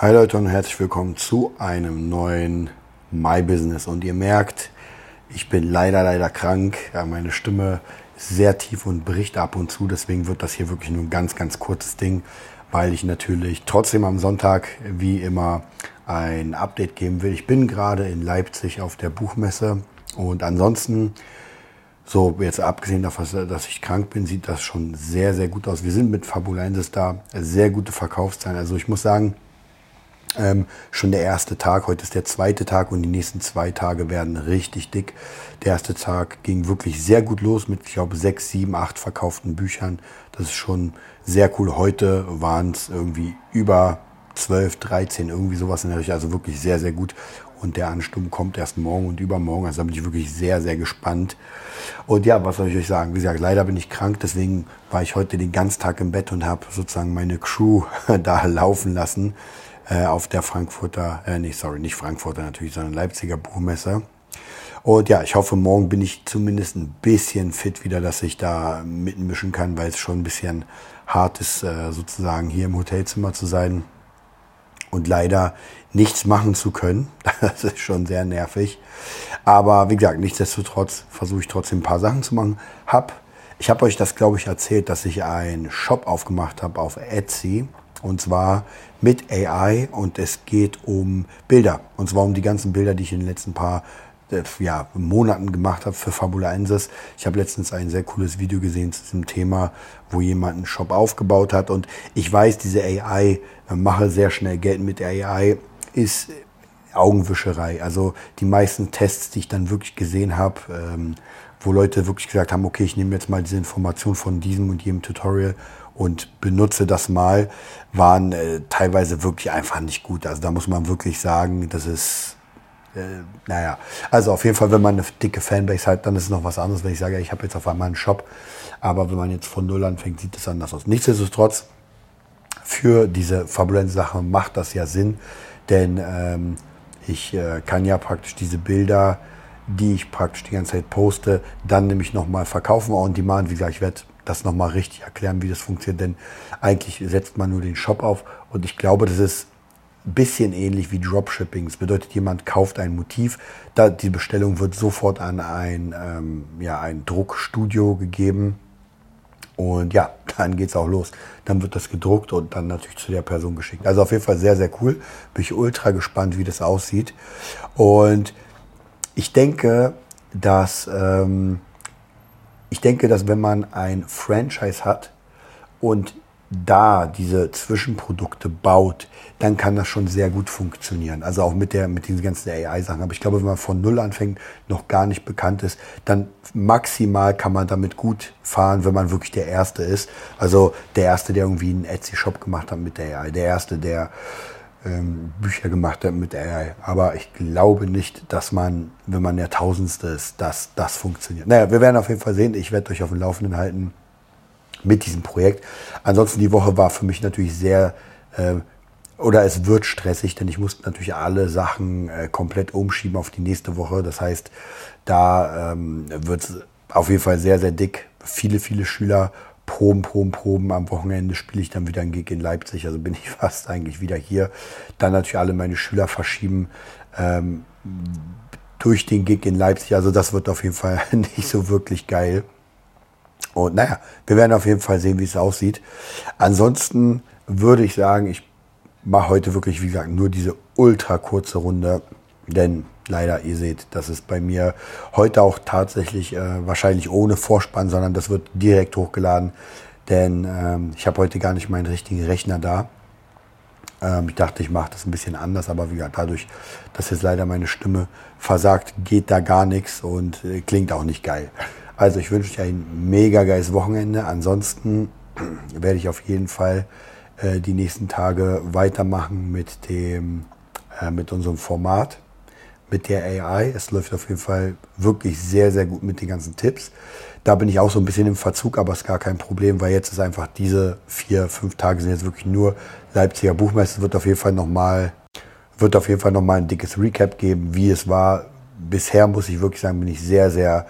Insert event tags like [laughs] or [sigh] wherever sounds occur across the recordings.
Hi Leute und herzlich willkommen zu einem neuen My Business. Und ihr merkt, ich bin leider, leider krank. Ja, meine Stimme ist sehr tief und bricht ab und zu. Deswegen wird das hier wirklich nur ein ganz, ganz kurzes Ding, weil ich natürlich trotzdem am Sonntag wie immer ein Update geben will. Ich bin gerade in Leipzig auf der Buchmesse und ansonsten so, jetzt abgesehen davon, dass ich krank bin, sieht das schon sehr, sehr gut aus. Wir sind mit Fabulensis da, sehr gute Verkaufszahlen. Also ich muss sagen, ähm, schon der erste Tag, heute ist der zweite Tag und die nächsten zwei Tage werden richtig dick. Der erste Tag ging wirklich sehr gut los mit, ich glaube, sechs, sieben, acht verkauften Büchern. Das ist schon sehr cool. Heute waren es irgendwie über 12, 13, irgendwie sowas in der Richtung. Also wirklich sehr, sehr gut. Und der Ansturm kommt erst morgen und übermorgen. Also da bin ich wirklich sehr, sehr gespannt. Und ja, was soll ich euch sagen? Wie gesagt, leider bin ich krank. Deswegen war ich heute den ganzen Tag im Bett und habe sozusagen meine Crew [laughs] da laufen lassen äh, auf der Frankfurter, äh, nicht, sorry, nicht Frankfurter natürlich, sondern Leipziger Buchmesse. Und ja, ich hoffe, morgen bin ich zumindest ein bisschen fit wieder, dass ich da mitmischen kann, weil es schon ein bisschen hart ist, äh, sozusagen hier im Hotelzimmer zu sein und leider nichts machen zu können. [laughs] Das ist schon sehr nervig. Aber wie gesagt, nichtsdestotrotz versuche ich trotzdem ein paar Sachen zu machen. Hab, ich habe euch das, glaube ich, erzählt, dass ich einen Shop aufgemacht habe auf Etsy. Und zwar mit AI und es geht um Bilder. Und zwar um die ganzen Bilder, die ich in den letzten paar äh, ja, Monaten gemacht habe für Fabulensis. Ich habe letztens ein sehr cooles Video gesehen zu diesem Thema, wo jemand einen Shop aufgebaut hat. Und ich weiß, diese AI, äh, mache sehr schnell Geld mit AI, ist Augenwischerei. Also die meisten Tests, die ich dann wirklich gesehen habe, ähm, wo Leute wirklich gesagt haben, okay, ich nehme jetzt mal diese Information von diesem und jedem Tutorial und benutze das mal, waren äh, teilweise wirklich einfach nicht gut. Also da muss man wirklich sagen, das ist äh, naja, also auf jeden Fall, wenn man eine dicke Fanbase hat, dann ist es noch was anderes, wenn ich sage, ich habe jetzt auf einmal einen Shop. Aber wenn man jetzt von Null anfängt, sieht es anders aus. Nichtsdestotrotz, für diese fabulense Sache macht das ja Sinn, denn ähm, ich äh, kann ja praktisch diese Bilder, die ich praktisch die ganze Zeit poste, dann nämlich nochmal verkaufen on demand. Wie gesagt, ich werde das nochmal richtig erklären, wie das funktioniert, denn eigentlich setzt man nur den Shop auf und ich glaube, das ist bisschen ähnlich wie Dropshipping. Das bedeutet, jemand kauft ein Motiv, da die Bestellung wird sofort an ein, ähm, ja, ein Druckstudio gegeben. Und ja, [laughs] dann geht's auch los. Dann wird das gedruckt und dann natürlich zu der Person geschickt. Also auf jeden Fall sehr, sehr cool. Bin ich ultra gespannt, wie das aussieht. Und ich denke, dass ähm, ich denke, dass wenn man ein Franchise hat und da diese Zwischenprodukte baut, dann kann das schon sehr gut funktionieren. Also auch mit der, mit diesen ganzen AI-Sachen. Aber ich glaube, wenn man von Null anfängt, noch gar nicht bekannt ist, dann maximal kann man damit gut fahren, wenn man wirklich der Erste ist. Also der Erste, der irgendwie einen Etsy-Shop gemacht hat mit der AI. Der Erste, der ähm, Bücher gemacht hat mit AI. Aber ich glaube nicht, dass man, wenn man der Tausendste ist, dass das funktioniert. Naja, wir werden auf jeden Fall sehen. Ich werde euch auf dem Laufenden halten mit diesem Projekt. Ansonsten die Woche war für mich natürlich sehr äh, oder es wird stressig, denn ich musste natürlich alle Sachen äh, komplett umschieben auf die nächste Woche. Das heißt, da ähm, wird es auf jeden Fall sehr, sehr dick. Viele, viele Schüler proben, proben, proben. Am Wochenende spiele ich dann wieder ein Gig in Leipzig. Also bin [laughs] ich fast eigentlich wieder hier. Dann natürlich alle meine Schüler verschieben ähm, durch den Gig in Leipzig. Also das wird auf jeden Fall [laughs] nicht so wirklich geil. Und naja, wir werden auf jeden Fall sehen, wie es aussieht. Ansonsten würde ich sagen, ich mache heute wirklich, wie gesagt, nur diese ultra kurze Runde. Denn leider, ihr seht, das ist bei mir heute auch tatsächlich äh, wahrscheinlich ohne Vorspann, sondern das wird direkt hochgeladen. Denn ähm, ich habe heute gar nicht meinen richtigen Rechner da. Ähm, ich dachte, ich mache das ein bisschen anders, aber wie gesagt, dadurch, dass jetzt leider meine Stimme versagt, geht da gar nichts und äh, klingt auch nicht geil. Also ich wünsche euch ein mega geiles Wochenende. Ansonsten [clears throat] werde ich auf jeden Fall äh, die nächsten Tage weitermachen mit dem, äh, mit unserem Format, mit der AI. Es läuft auf jeden Fall wirklich sehr, sehr gut mit den ganzen Tipps. Da bin ich auch so ein bisschen im Verzug, aber ist gar kein Problem, weil jetzt ist einfach diese vier, fünf Tage sind jetzt wirklich nur Leipziger Buchmesse. Wird auf jeden Fall nochmal, wird auf jeden Fall nochmal ein dickes Recap geben, wie es war. Bisher muss ich wirklich sagen, bin ich sehr, sehr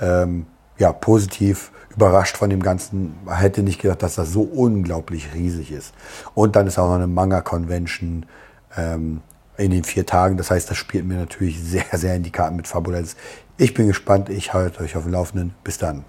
ähm, ja, positiv überrascht von dem Ganzen. Hätte nicht gedacht, dass das so unglaublich riesig ist. Und dann ist auch noch eine Manga-Convention ähm, in den vier Tagen. Das heißt, das spielt mir natürlich sehr, sehr in die Karten mit Fabulenz. Ich bin gespannt. Ich halte euch auf dem Laufenden. Bis dann.